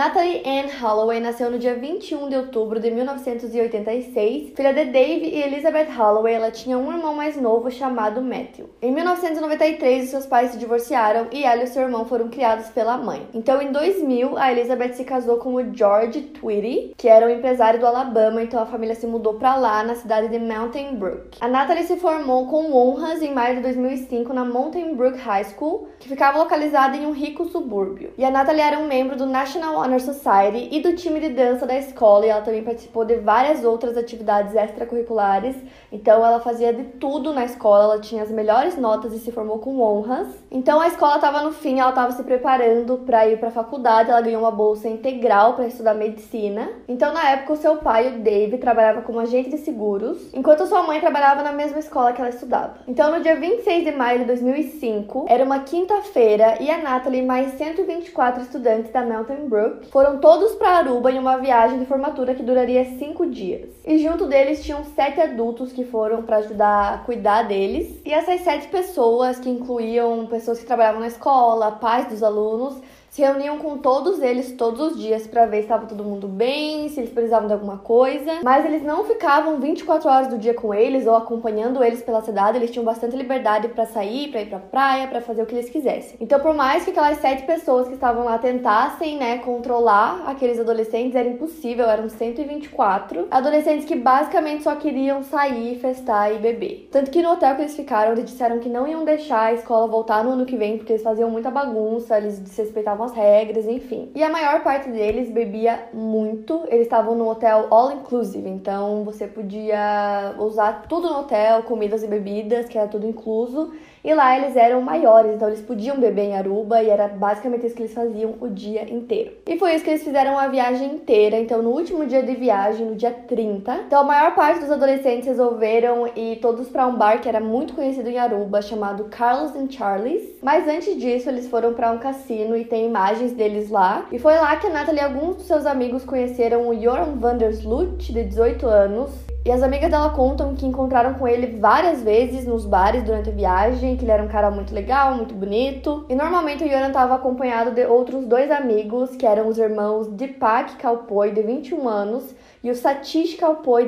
Natalie Ann Holloway nasceu no dia 21 de outubro de 1986, filha de Dave e Elizabeth Holloway. Ela tinha um irmão mais novo chamado Matthew. Em 1993, seus pais se divorciaram e ela e seu irmão foram criados pela mãe. Então, em 2000, a Elizabeth se casou com o George Tweedy, que era um empresário do Alabama, então a família se mudou para lá, na cidade de Mountain Brook. A Natalie se formou com honras em maio de 2005 na Mountain Brook High School, que ficava localizada em um rico subúrbio. E a Natalie era um membro do National Honor Society e do time de dança da escola, e ela também participou de várias outras atividades extracurriculares. Então ela fazia de tudo na escola, ela tinha as melhores notas e se formou com honras. Então a escola estava no fim, ela estava se preparando para ir para a faculdade, ela ganhou uma bolsa integral para estudar medicina. Então na época o seu pai, o Dave, trabalhava como agente de seguros, enquanto sua mãe trabalhava na mesma escola que ela estudava. Então no dia 26 de maio de 2005, era uma quinta-feira e a Natalie mais 124 estudantes da Mountain Brook foram todos para Aruba em uma viagem de formatura que duraria cinco dias. E junto deles tinham sete adultos que foram para ajudar a cuidar deles. E essas sete pessoas, que incluíam pessoas que trabalhavam na escola, pais dos alunos, se reuniam com todos eles todos os dias para ver se estava todo mundo bem, se eles precisavam de alguma coisa. Mas eles não ficavam 24 horas do dia com eles ou acompanhando eles pela cidade, eles tinham bastante liberdade para sair, para ir para praia, para fazer o que eles quisessem. Então, por mais que aquelas sete pessoas que estavam lá tentassem, né, controlar aqueles adolescentes, era impossível, eram 124 adolescentes que basicamente só queriam sair, festar e beber. Tanto que no hotel que eles ficaram, eles disseram que não iam deixar a escola voltar no ano que vem porque eles faziam muita bagunça, eles desrespeitavam as regras, enfim. E a maior parte deles bebia muito. Eles estavam no hotel all inclusive, então você podia usar tudo no hotel, comidas e bebidas, que era tudo incluso. E lá eles eram maiores, então eles podiam beber em Aruba e era basicamente isso que eles faziam o dia inteiro. E foi isso que eles fizeram a viagem inteira. Então, no último dia de viagem, no dia 30, então a maior parte dos adolescentes resolveram ir todos para um bar que era muito conhecido em Aruba, chamado Carlos and Charlie's. Mas antes disso, eles foram para um cassino e tem imagens deles lá. E foi lá que a Natalie e alguns dos seus amigos conheceram o Joran Vandersloot, de 18 anos, e as amigas dela contam que encontraram com ele várias vezes nos bares durante a viagem, que ele era um cara muito legal, muito bonito. E normalmente o Yoran estava acompanhado de outros dois amigos, que eram os irmãos Deepak Kalpoi, de 21 anos, e o Satish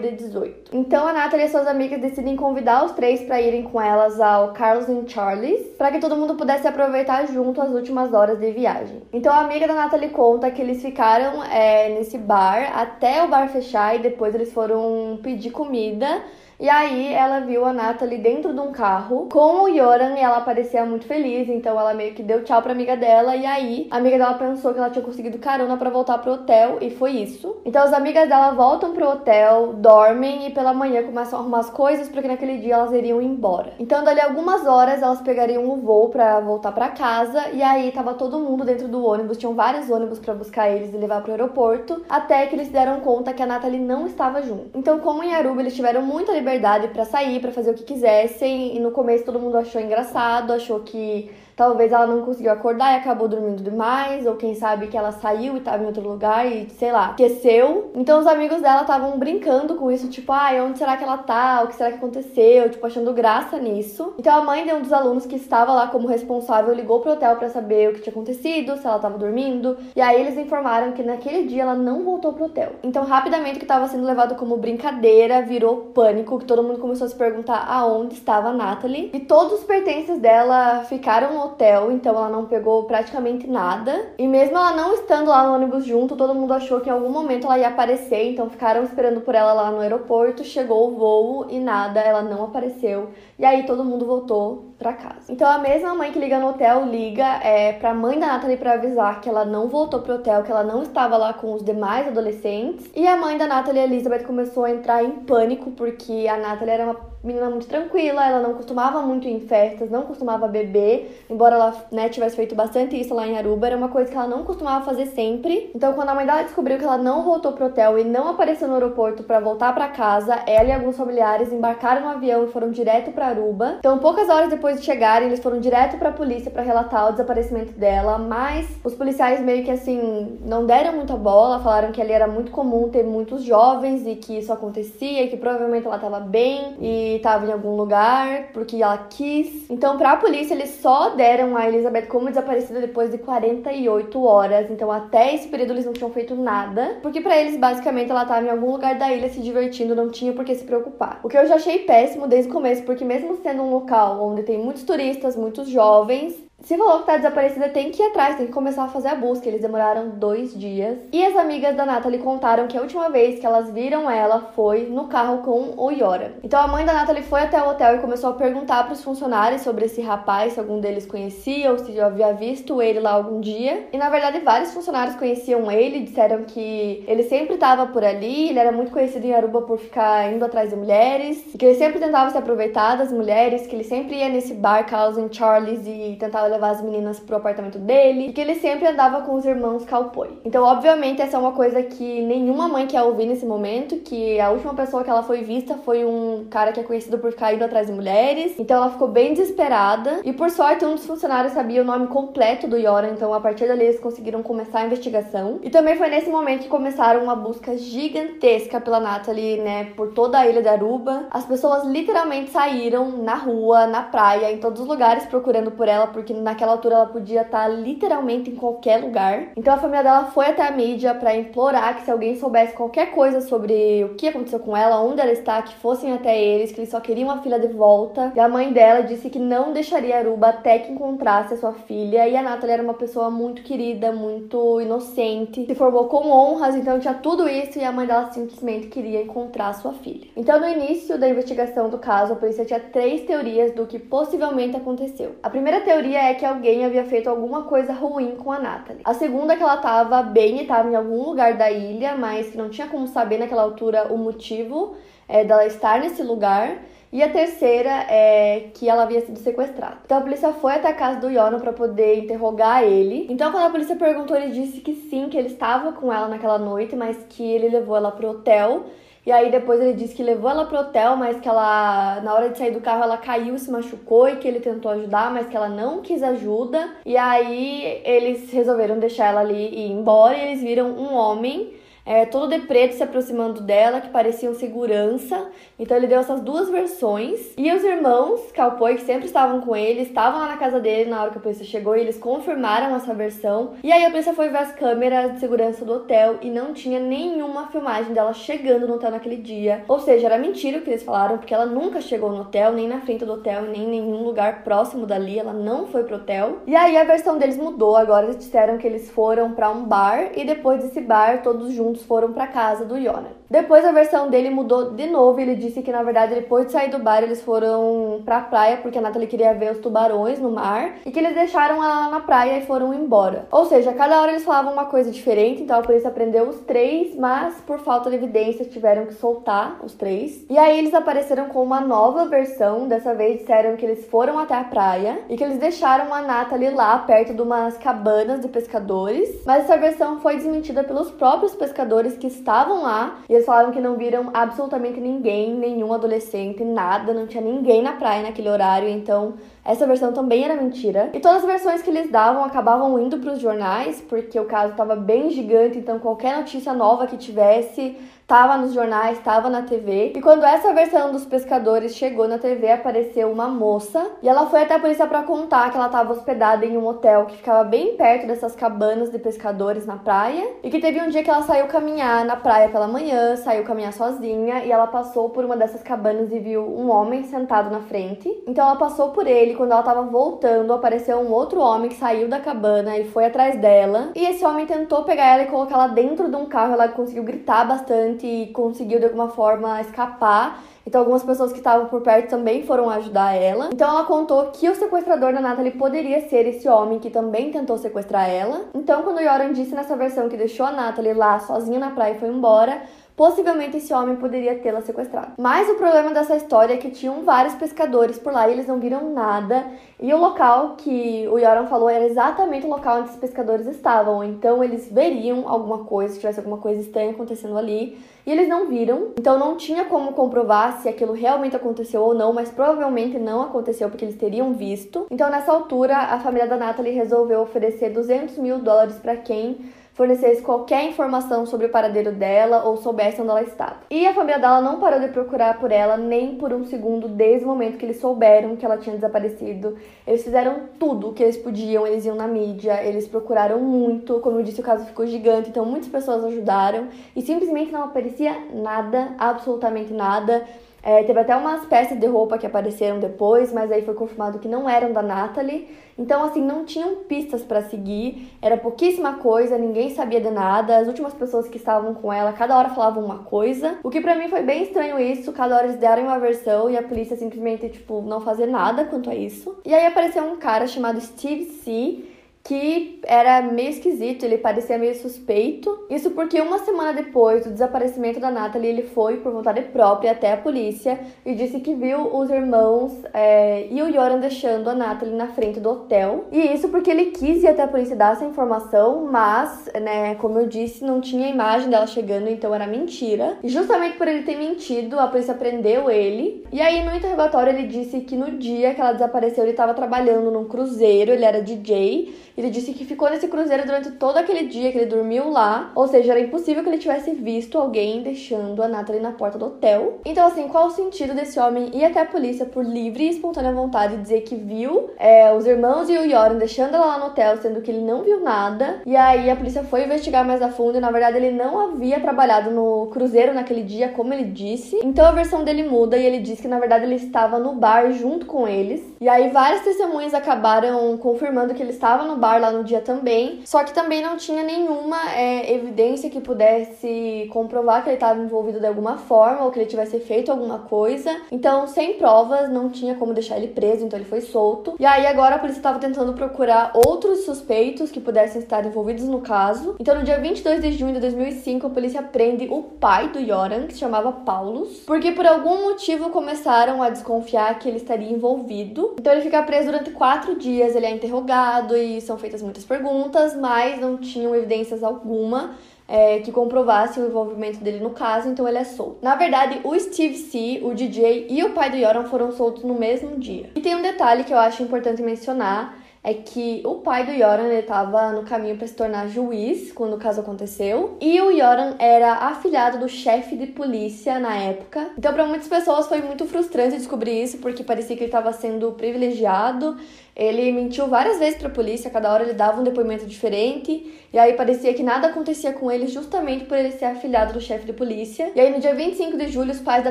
de 18. Então a Natalie e suas amigas decidem convidar os três para irem com elas ao Carlos and Charlie's, para que todo mundo pudesse aproveitar junto as últimas horas de viagem. Então a amiga da Natalie conta que eles ficaram é, nesse bar até o bar fechar e depois eles foram pedir comida e aí ela viu a Natalie dentro de um carro com o Yoran e ela parecia muito feliz, então ela meio que deu tchau pra amiga dela e aí a amiga dela pensou que ela tinha conseguido carona para voltar pro hotel e foi isso. Então as amigas dela voltam pro hotel, dormem e pela manhã começam a arrumar as coisas porque naquele dia elas iriam embora. Então dali algumas horas elas pegariam o voo para voltar para casa e aí tava todo mundo dentro do ônibus, tinham vários ônibus para buscar eles e levar pro aeroporto, até que eles deram conta que a Natalie não estava junto. Então como em Aruba eles tiveram muita liberdade liberdade para sair, para fazer o que quisessem. E no começo todo mundo achou engraçado, achou que Talvez ela não conseguiu acordar e acabou dormindo demais, ou quem sabe que ela saiu e estava em outro lugar e, sei lá, esqueceu. Então os amigos dela estavam brincando com isso, tipo, ai, onde será que ela tá? O que será que aconteceu? Tipo, achando graça nisso. Então a mãe de um dos alunos que estava lá como responsável ligou pro hotel para saber o que tinha acontecido, se ela estava dormindo. E aí eles informaram que naquele dia ela não voltou pro hotel. Então rapidamente o que estava sendo levado como brincadeira virou pânico, que todo mundo começou a se perguntar aonde estava a Natalie. E todos os pertences dela ficaram hotel, então ela não pegou praticamente nada. E mesmo ela não estando lá no ônibus junto, todo mundo achou que em algum momento ela ia aparecer, então ficaram esperando por ela lá no aeroporto. Chegou o voo e nada, ela não apareceu. E aí todo mundo voltou pra casa. Então a mesma mãe que liga no hotel liga é, pra mãe da Natalie pra avisar que ela não voltou pro hotel, que ela não estava lá com os demais adolescentes. E a mãe da Natalie, Elizabeth, começou a entrar em pânico porque a Natalie era uma menina muito tranquila, ela não costumava muito ir em festas, não costumava beber, embora ela né, tivesse feito bastante isso lá em Aruba, era uma coisa que ela não costumava fazer sempre. Então, quando a mãe dela descobriu que ela não voltou pro hotel e não apareceu no aeroporto para voltar para casa, ela e alguns familiares embarcaram no avião e foram direto para Aruba. Então, poucas horas depois de chegarem, eles foram direto para a polícia para relatar o desaparecimento dela, mas os policiais meio que assim não deram muita bola, falaram que ali era muito comum ter muitos jovens e que isso acontecia, que provavelmente ela estava bem e estava em algum lugar porque ela quis. Então, para a polícia, eles só deram a Elizabeth como desaparecida depois de 48 horas. Então, até esse período eles não tinham feito nada, porque para eles basicamente ela estava em algum lugar da ilha se divertindo, não tinha por que se preocupar. O que eu já achei péssimo desde o começo, porque mesmo sendo um local onde tem muitos turistas, muitos jovens, se falou que tá desaparecida, tem que ir atrás, tem que começar a fazer a busca. Eles demoraram dois dias. E as amigas da Natalie contaram que a última vez que elas viram ela foi no carro com o Yora. Então a mãe da Natalie foi até o hotel e começou a perguntar para os funcionários sobre esse rapaz, se algum deles conhecia ou se já havia visto ele lá algum dia. E na verdade, vários funcionários conheciam ele, disseram que ele sempre estava por ali, ele era muito conhecido em Aruba por ficar indo atrás de mulheres, que ele sempre tentava se aproveitar das mulheres, que ele sempre ia nesse bar Carl's Charlie's e tentava levar as meninas pro apartamento dele e que ele sempre andava com os irmãos cowboy. Então, obviamente, essa é uma coisa que nenhuma mãe quer ouvir nesse momento, que a última pessoa que ela foi vista foi um cara que é conhecido por ficar indo atrás de mulheres. Então, ela ficou bem desesperada e por sorte um dos funcionários sabia o nome completo do Yora, então a partir dali eles conseguiram começar a investigação. E também foi nesse momento que começaram uma busca gigantesca pela Natalie, né, por toda a ilha de Aruba. As pessoas literalmente saíram na rua, na praia, em todos os lugares procurando por ela, porque naquela altura ela podia estar literalmente em qualquer lugar. Então a família dela foi até a mídia para implorar que se alguém soubesse qualquer coisa sobre o que aconteceu com ela, onde ela está, que fossem até eles, que eles só queriam a filha de volta. E a mãe dela disse que não deixaria Aruba até que encontrasse a sua filha. E a Natalie era uma pessoa muito querida, muito inocente, se formou com honras, então tinha tudo isso e a mãe dela simplesmente queria encontrar a sua filha. Então no início da investigação do caso, a polícia tinha três teorias do que possivelmente aconteceu. A primeira teoria é que alguém havia feito alguma coisa ruim com a Natalie. A segunda é que ela estava bem e estava em algum lugar da ilha, mas que não tinha como saber naquela altura o motivo é, dela estar nesse lugar. E a terceira é que ela havia sido sequestrada. Então a polícia foi até a casa do Yono para poder interrogar ele. Então quando a polícia perguntou, ele disse que sim, que ele estava com ela naquela noite, mas que ele levou ela pro hotel e aí depois ele disse que levou ela pro hotel, mas que ela, na hora de sair do carro, ela caiu se machucou e que ele tentou ajudar, mas que ela não quis ajuda. E aí eles resolveram deixar ela ali e ir embora e eles viram um homem é, todo de preto se aproximando dela, que pareciam segurança. Então ele deu essas duas versões. E os irmãos Calpoi, que sempre estavam com ele, estavam lá na casa dele na hora que a polícia chegou e eles confirmaram essa versão. E aí a polícia foi ver as câmeras de segurança do hotel e não tinha nenhuma filmagem dela chegando no hotel naquele dia. Ou seja, era mentira o que eles falaram, porque ela nunca chegou no hotel, nem na frente do hotel, nem em nenhum lugar próximo dali. Ela não foi pro hotel. E aí a versão deles mudou. Agora eles disseram que eles foram para um bar e depois desse bar, todos juntos juntos foram para casa do Yona. Depois a versão dele mudou de novo, ele disse que na verdade depois de sair do bar eles foram pra praia porque a Natalie queria ver os tubarões no mar e que eles deixaram ela na praia e foram embora. Ou seja, cada hora eles falavam uma coisa diferente, então a polícia prendeu os três, mas por falta de evidência tiveram que soltar os três. E aí eles apareceram com uma nova versão, dessa vez disseram que eles foram até a praia e que eles deixaram a Natalie lá perto de umas cabanas de pescadores, mas essa versão foi desmentida pelos próprios pescadores que estavam lá e eles falaram que não viram absolutamente ninguém, nenhum adolescente, nada, não tinha ninguém na praia naquele horário, então essa versão também era mentira. E todas as versões que eles davam acabavam indo para os jornais, porque o caso estava bem gigante, então qualquer notícia nova que tivesse estava nos jornais, estava na TV. E quando essa versão dos pescadores chegou na TV, apareceu uma moça e ela foi até a polícia para contar que ela estava hospedada em um hotel que ficava bem perto dessas cabanas de pescadores na praia e que teve um dia que ela saiu caminhar na praia pela manhã, saiu caminhar sozinha e ela passou por uma dessas cabanas e viu um homem sentado na frente. Então ela passou por ele, quando ela estava voltando, apareceu um outro homem que saiu da cabana e foi atrás dela. E esse homem tentou pegar ela e colocar ela dentro de um carro, ela conseguiu gritar bastante e conseguiu de alguma forma escapar. Então algumas pessoas que estavam por perto também foram ajudar ela. Então ela contou que o sequestrador da Natalie poderia ser esse homem que também tentou sequestrar ela. Então quando o Yoran disse nessa versão que deixou a Natalie lá sozinha na praia e foi embora, possivelmente esse homem poderia tê-la sequestrado. Mas o problema dessa história é que tinham vários pescadores por lá e eles não viram nada. E o local que o Yoram falou era exatamente o local onde os pescadores estavam. Então eles veriam alguma coisa, se tivesse alguma coisa estranha acontecendo ali. E eles não viram, então não tinha como comprovar se aquilo realmente aconteceu ou não, mas provavelmente não aconteceu porque eles teriam visto. Então nessa altura, a família da Natalie resolveu oferecer 200 mil dólares para quem fornecesse qualquer informação sobre o paradeiro dela ou soubesse onde ela estava. E a família dela não parou de procurar por ela nem por um segundo desde o momento que eles souberam que ela tinha desaparecido. Eles fizeram tudo o que eles podiam, eles iam na mídia, eles procuraram muito. Como eu disse, o caso ficou gigante, então muitas pessoas ajudaram e simplesmente não aparecia nada, absolutamente nada. É, teve até umas peças de roupa que apareceram depois, mas aí foi confirmado que não eram da Natalie. Então, assim, não tinham pistas para seguir, era pouquíssima coisa, ninguém sabia de nada. As últimas pessoas que estavam com ela, cada hora falavam uma coisa. O que para mim foi bem estranho isso, cada hora eles deram uma versão e a polícia simplesmente, tipo, não fazer nada quanto a isso. E aí apareceu um cara chamado Steve C que era meio esquisito, ele parecia meio suspeito. Isso porque uma semana depois do desaparecimento da Natalie, ele foi, por vontade própria, até a polícia e disse que viu os irmãos é, e o Yoram deixando a Natalie na frente do hotel. E isso porque ele quis ir até a polícia dar essa informação, mas, né, como eu disse, não tinha imagem dela chegando, então era mentira. E justamente por ele ter mentido, a polícia prendeu ele. E aí, no interrogatório, ele disse que no dia que ela desapareceu, ele estava trabalhando num cruzeiro, ele era DJ ele disse que ficou nesse cruzeiro durante todo aquele dia que ele dormiu lá, ou seja, era impossível que ele tivesse visto alguém deixando a Natalie na porta do hotel. Então, assim, qual o sentido desse homem ir até a polícia por livre e espontânea vontade dizer que viu é, os irmãos e o Yoren deixando ela lá no hotel, sendo que ele não viu nada? E aí a polícia foi investigar mais a fundo e, na verdade, ele não havia trabalhado no cruzeiro naquele dia, como ele disse. Então a versão dele muda e ele diz que, na verdade, ele estava no bar junto com eles. E aí várias testemunhas acabaram confirmando que ele estava no bar lá no dia também, só que também não tinha nenhuma é, evidência que pudesse comprovar que ele estava envolvido de alguma forma ou que ele tivesse feito alguma coisa. Então, sem provas, não tinha como deixar ele preso, então ele foi solto. E aí agora a polícia estava tentando procurar outros suspeitos que pudessem estar envolvidos no caso. Então, no dia 22 de junho de 2005, a polícia prende o pai do Yoran, que se chamava Paulus, porque por algum motivo começaram a desconfiar que ele estaria envolvido. Então, ele fica preso durante quatro dias, ele é interrogado e são feitas muitas perguntas, mas não tinham evidências alguma é, que comprovasse o envolvimento dele no caso, então ele é solto. Na verdade, o Steve C, o DJ e o pai do Yoram foram soltos no mesmo dia. E tem um detalhe que eu acho importante mencionar é que o pai do Yoran estava no caminho para se tornar juiz quando o caso aconteceu, e o Yoran era afilhado do chefe de polícia na época. Então, para muitas pessoas foi muito frustrante descobrir isso, porque parecia que ele estava sendo privilegiado ele mentiu várias vezes para a polícia, cada hora ele dava um depoimento diferente, e aí parecia que nada acontecia com ele justamente por ele ser afilhado do chefe de polícia. E aí no dia 25 de julho, os pais da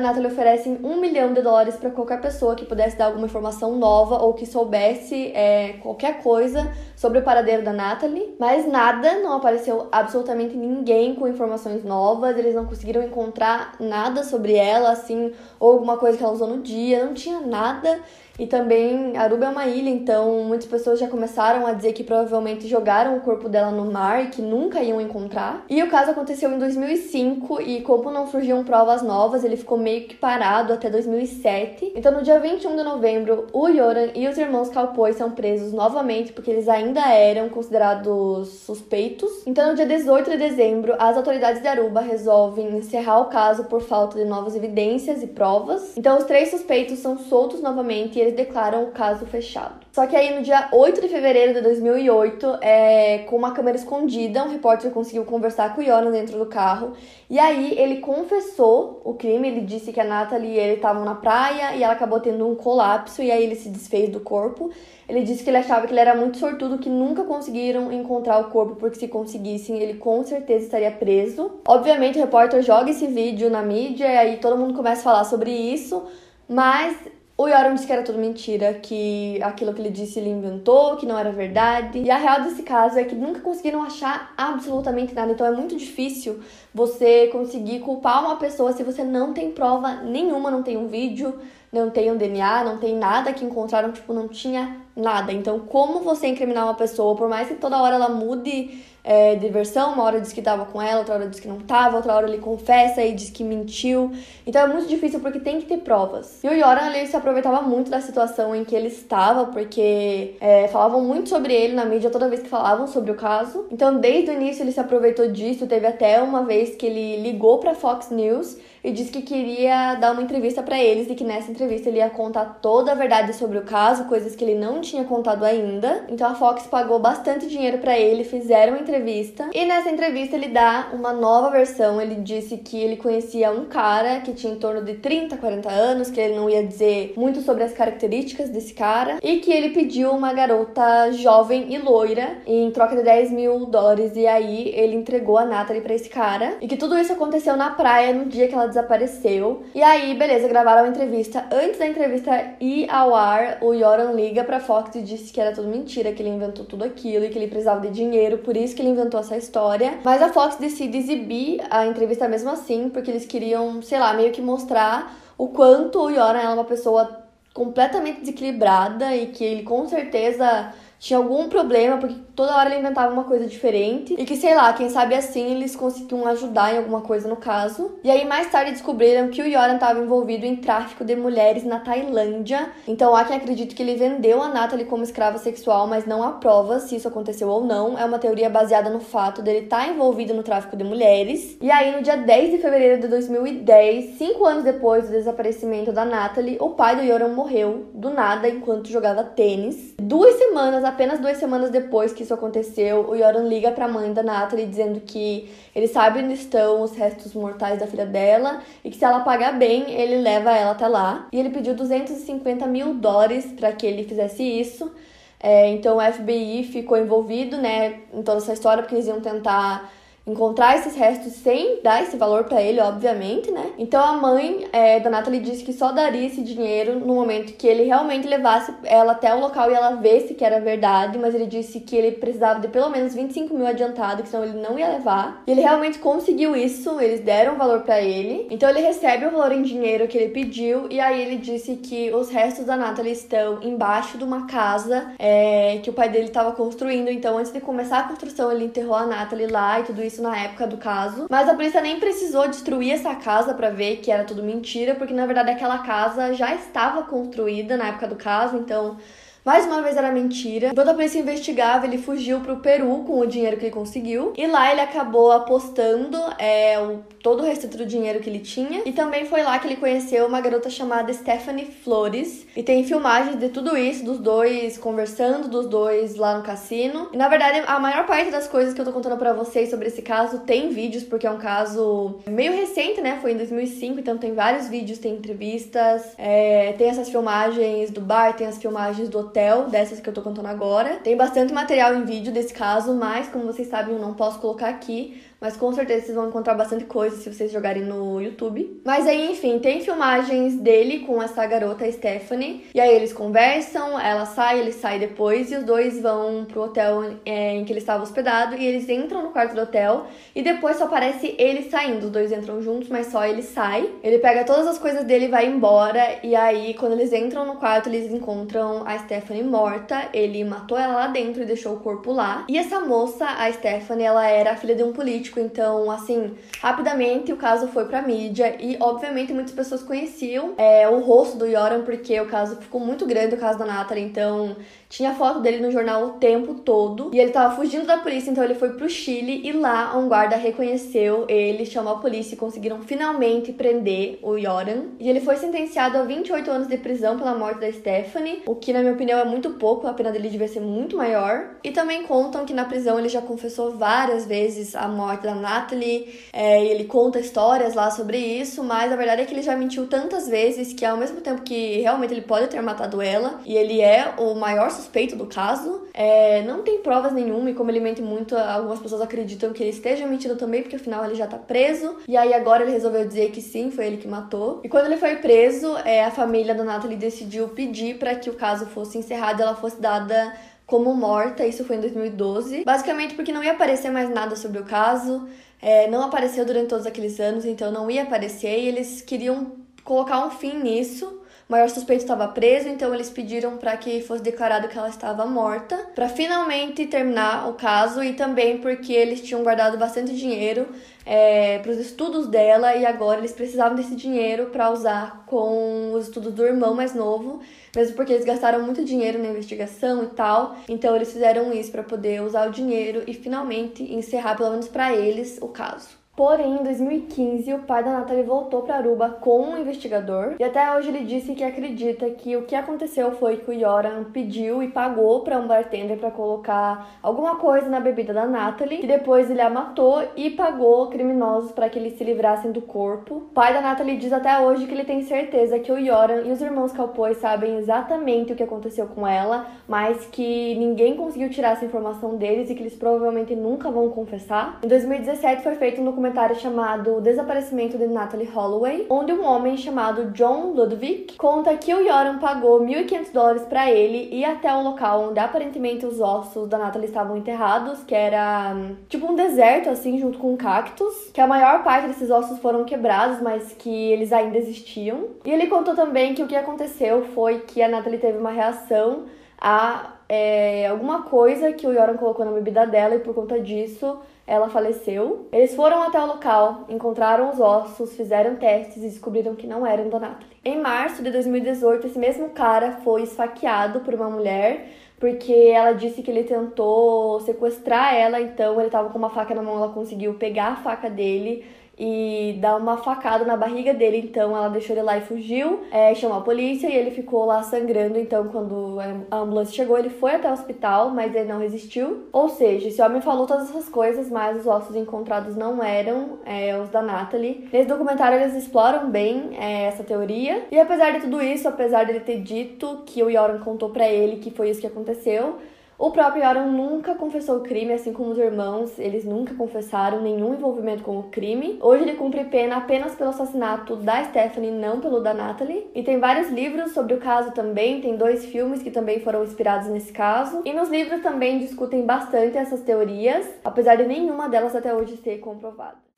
Natalie oferecem um milhão de dólares para qualquer pessoa que pudesse dar alguma informação nova ou que soubesse é, qualquer coisa sobre o paradeiro da Natalie, mas nada, não apareceu absolutamente ninguém com informações novas, eles não conseguiram encontrar nada sobre ela, assim, ou alguma coisa que ela usou no dia, não tinha nada. E também Aruba é uma ilha, então muitas pessoas já começaram a dizer que provavelmente jogaram o corpo dela no mar e que nunca iam encontrar. E o caso aconteceu em 2005 e como não surgiam provas novas, ele ficou meio que parado até 2007. Então no dia 21 de novembro, o Yoran e os irmãos Kalpoi são presos novamente porque eles ainda eram considerados suspeitos. Então no dia 18 de dezembro, as autoridades de Aruba resolvem encerrar o caso por falta de novas evidências e provas. Então os três suspeitos são soltos novamente eles declaram o caso fechado. Só que aí no dia 8 de fevereiro de 2008, é, com uma câmera escondida, um repórter conseguiu conversar com o Jonas dentro do carro. E aí ele confessou o crime, ele disse que a Natalie e ele estavam na praia e ela acabou tendo um colapso e aí ele se desfez do corpo. Ele disse que ele achava que ele era muito sortudo, que nunca conseguiram encontrar o corpo, porque se conseguissem, ele com certeza estaria preso. Obviamente, o repórter joga esse vídeo na mídia e aí todo mundo começa a falar sobre isso, mas o Yoram disse que era tudo mentira, que aquilo que ele disse ele inventou, que não era verdade. E a real desse caso é que nunca conseguiram achar absolutamente nada. Então é muito difícil você conseguir culpar uma pessoa se você não tem prova nenhuma, não tem um vídeo, não tem um DNA, não tem nada que encontraram, tipo, não tinha nada. Então, como você incriminar uma pessoa, por mais que toda hora ela mude é, de versão, uma hora diz que tava com ela, outra hora diz que não tava, outra hora ele confessa e diz que mentiu. Então é muito difícil porque tem que ter provas. E o Yoran, ele se aproveitava muito da situação em que ele estava, porque é, falavam muito sobre ele na mídia toda vez que falavam sobre o caso. Então, desde o início, ele se aproveitou disso. Teve até uma vez que ele ligou pra Fox News e disse que queria dar uma entrevista para eles e que nessa entrevista ele ia contar toda a verdade sobre o caso, coisas que ele não tinha contado ainda. Então a Fox pagou bastante dinheiro para ele, fizeram uma entrevista e nessa entrevista ele dá uma nova versão. Ele disse que ele conhecia um cara que tinha em torno de 30, 40 anos, que ele não ia dizer muito sobre as características desse cara e que ele pediu uma garota jovem e loira em troca de 10 mil dólares e aí ele entregou a Natalie para esse cara e que tudo isso aconteceu na praia no dia que ela desapareceu. E aí, beleza, gravaram a entrevista. Antes da entrevista ir ao ar, o Yoran liga pra Fox e disse que era tudo mentira, que ele inventou tudo aquilo e que ele precisava de dinheiro, por isso que ele inventou essa história. Mas a Fox decide exibir a entrevista mesmo assim, porque eles queriam, sei lá, meio que mostrar o quanto o Yoran é uma pessoa completamente desequilibrada e que ele com certeza tinha algum problema, porque toda hora ele inventava uma coisa diferente. E que, sei lá, quem sabe assim eles conseguiam ajudar em alguma coisa no caso. E aí, mais tarde, descobriram que o Yoran estava envolvido em tráfico de mulheres na Tailândia. Então, há quem acredite que ele vendeu a Natalie como escrava sexual, mas não há provas se isso aconteceu ou não. É uma teoria baseada no fato dele estar tá envolvido no tráfico de mulheres. E aí, no dia 10 de fevereiro de 2010, cinco anos depois do desaparecimento da Natalie, o pai do Yoran morreu do nada enquanto jogava tênis. Duas semanas apenas duas semanas depois que isso aconteceu, o Yoran liga pra mãe da Natalie dizendo que ele sabe onde estão os restos mortais da filha dela e que se ela pagar bem, ele leva ela até lá. E ele pediu 250 mil dólares para que ele fizesse isso. É, então o FBI ficou envolvido né, em toda essa história porque eles iam tentar encontrar esses restos sem dar esse valor para ele, obviamente, né? Então a mãe é, da Natalie disse que só daria esse dinheiro no momento que ele realmente levasse ela até o local e ela vesse que era verdade, mas ele disse que ele precisava de pelo menos 25 mil adiantado, que senão ele não ia levar. E ele realmente conseguiu isso, eles deram valor para ele. Então ele recebe o valor em dinheiro que ele pediu e aí ele disse que os restos da Natalie estão embaixo de uma casa é, que o pai dele estava construindo. Então antes de começar a construção ele enterrou a Natalie lá e tudo isso isso na época do caso. Mas a polícia nem precisou destruir essa casa para ver que era tudo mentira, porque na verdade aquela casa já estava construída na época do caso, então mais uma vez era mentira. Enquanto a polícia investigava, ele fugiu pro Peru com o dinheiro que ele conseguiu. E lá ele acabou apostando é, o, todo o restante do dinheiro que ele tinha. E também foi lá que ele conheceu uma garota chamada Stephanie Flores. E tem filmagens de tudo isso, dos dois conversando, dos dois lá no cassino. E na verdade, a maior parte das coisas que eu tô contando para vocês sobre esse caso tem vídeos, porque é um caso meio recente, né? Foi em 2005, então tem vários vídeos, tem entrevistas, é, tem essas filmagens do bar, tem as filmagens do hotel, dessas que eu tô contando agora. Tem bastante material em vídeo desse caso, mas como vocês sabem, eu não posso colocar aqui. Mas com certeza vocês vão encontrar bastante coisa se vocês jogarem no YouTube. Mas aí, enfim, tem filmagens dele com essa garota Stephanie. E aí eles conversam, ela sai, ele sai depois. E os dois vão pro hotel é, em que ele estava hospedado. E eles entram no quarto do hotel. E depois só aparece ele saindo. Os dois entram juntos, mas só ele sai. Ele pega todas as coisas dele e vai embora. E aí, quando eles entram no quarto, eles encontram a Stephanie morta. Ele matou ela lá dentro e deixou o corpo lá. E essa moça, a Stephanie, ela era filha de um político político, então, assim, rapidamente o caso foi pra mídia e, obviamente, muitas pessoas conheciam é, o rosto do Yoram, porque o caso ficou muito grande, o caso da Natalie, então tinha foto dele no jornal o tempo todo e ele tava fugindo da polícia, então ele foi pro Chile e lá um guarda reconheceu ele, chamou a polícia e conseguiram finalmente prender o Yoram. E ele foi sentenciado a 28 anos de prisão pela morte da Stephanie, o que, na minha opinião, é muito pouco, a pena dele devia ser muito maior. E também contam que na prisão ele já confessou várias vezes a morte da Natalie, é, ele conta histórias lá sobre isso, mas a verdade é que ele já mentiu tantas vezes que, ao mesmo tempo que realmente ele pode ter matado ela, e ele é o maior suspeito do caso. É, não tem provas nenhuma e como ele mente muito, algumas pessoas acreditam que ele esteja mentindo também, porque afinal ele já tá preso. E aí agora ele resolveu dizer que sim, foi ele que matou. E quando ele foi preso, é, a família da Natalie decidiu pedir para que o caso fosse encerrado e ela fosse dada como morta. Isso foi em 2012. Basicamente porque não ia aparecer mais nada sobre o caso. É, não apareceu durante todos aqueles anos, então não ia aparecer e eles queriam colocar um fim nisso O maior suspeito estava preso, então eles pediram para que fosse declarado que ela estava morta, para finalmente terminar o caso e também porque eles tinham guardado bastante dinheiro é, para os estudos dela e agora eles precisavam desse dinheiro para usar com os estudos do irmão mais novo, mesmo porque eles gastaram muito dinheiro na investigação e tal. Então eles fizeram isso para poder usar o dinheiro e finalmente encerrar, pelo menos para eles, o caso. Porém, em 2015, o pai da Natalie voltou para Aruba com um investigador e até hoje ele disse que acredita que o que aconteceu foi que o Yoram pediu e pagou para um bartender para colocar alguma coisa na bebida da Natalie, que depois ele a matou e pagou criminosos para que eles se livrassem do corpo. O pai da Natalie diz até hoje que ele tem certeza que o Yoram e os irmãos Calpoy sabem exatamente o que aconteceu com ela, mas que ninguém conseguiu tirar essa informação deles e que eles provavelmente nunca vão confessar. Em 2017 foi feito um documentário documentário chamado Desaparecimento de Natalie Holloway, onde um homem chamado John Ludwig conta que o Yoram pagou 1.500 dólares para ele ir até o local onde aparentemente os ossos da Natalie estavam enterrados, que era hum, tipo um deserto assim, junto com cactos, que a maior parte desses ossos foram quebrados, mas que eles ainda existiam. E ele contou também que o que aconteceu foi que a Natalie teve uma reação a é, alguma coisa que o Yoram colocou na bebida dela e por conta disso ela faleceu. Eles foram até o local, encontraram os ossos, fizeram testes e descobriram que não eram da Natalie. Em março de 2018, esse mesmo cara foi esfaqueado por uma mulher porque ela disse que ele tentou sequestrar ela, então ele estava com uma faca na mão, ela conseguiu pegar a faca dele e dá uma facada na barriga dele. Então ela deixou ele lá e fugiu, é, chamou a polícia e ele ficou lá sangrando. Então, quando a ambulância chegou, ele foi até o hospital, mas ele não resistiu. Ou seja, esse homem falou todas essas coisas, mas os ossos encontrados não eram é, os da Natalie. Nesse documentário, eles exploram bem é, essa teoria. E apesar de tudo isso, apesar dele ter dito que o Yoram contou para ele que foi isso que aconteceu, o próprio Aaron nunca confessou o crime, assim como os irmãos, eles nunca confessaram nenhum envolvimento com o crime. Hoje ele cumpre pena apenas pelo assassinato da Stephanie, não pelo da Natalie. E tem vários livros sobre o caso também, tem dois filmes que também foram inspirados nesse caso. E nos livros também discutem bastante essas teorias, apesar de nenhuma delas até hoje ser comprovada.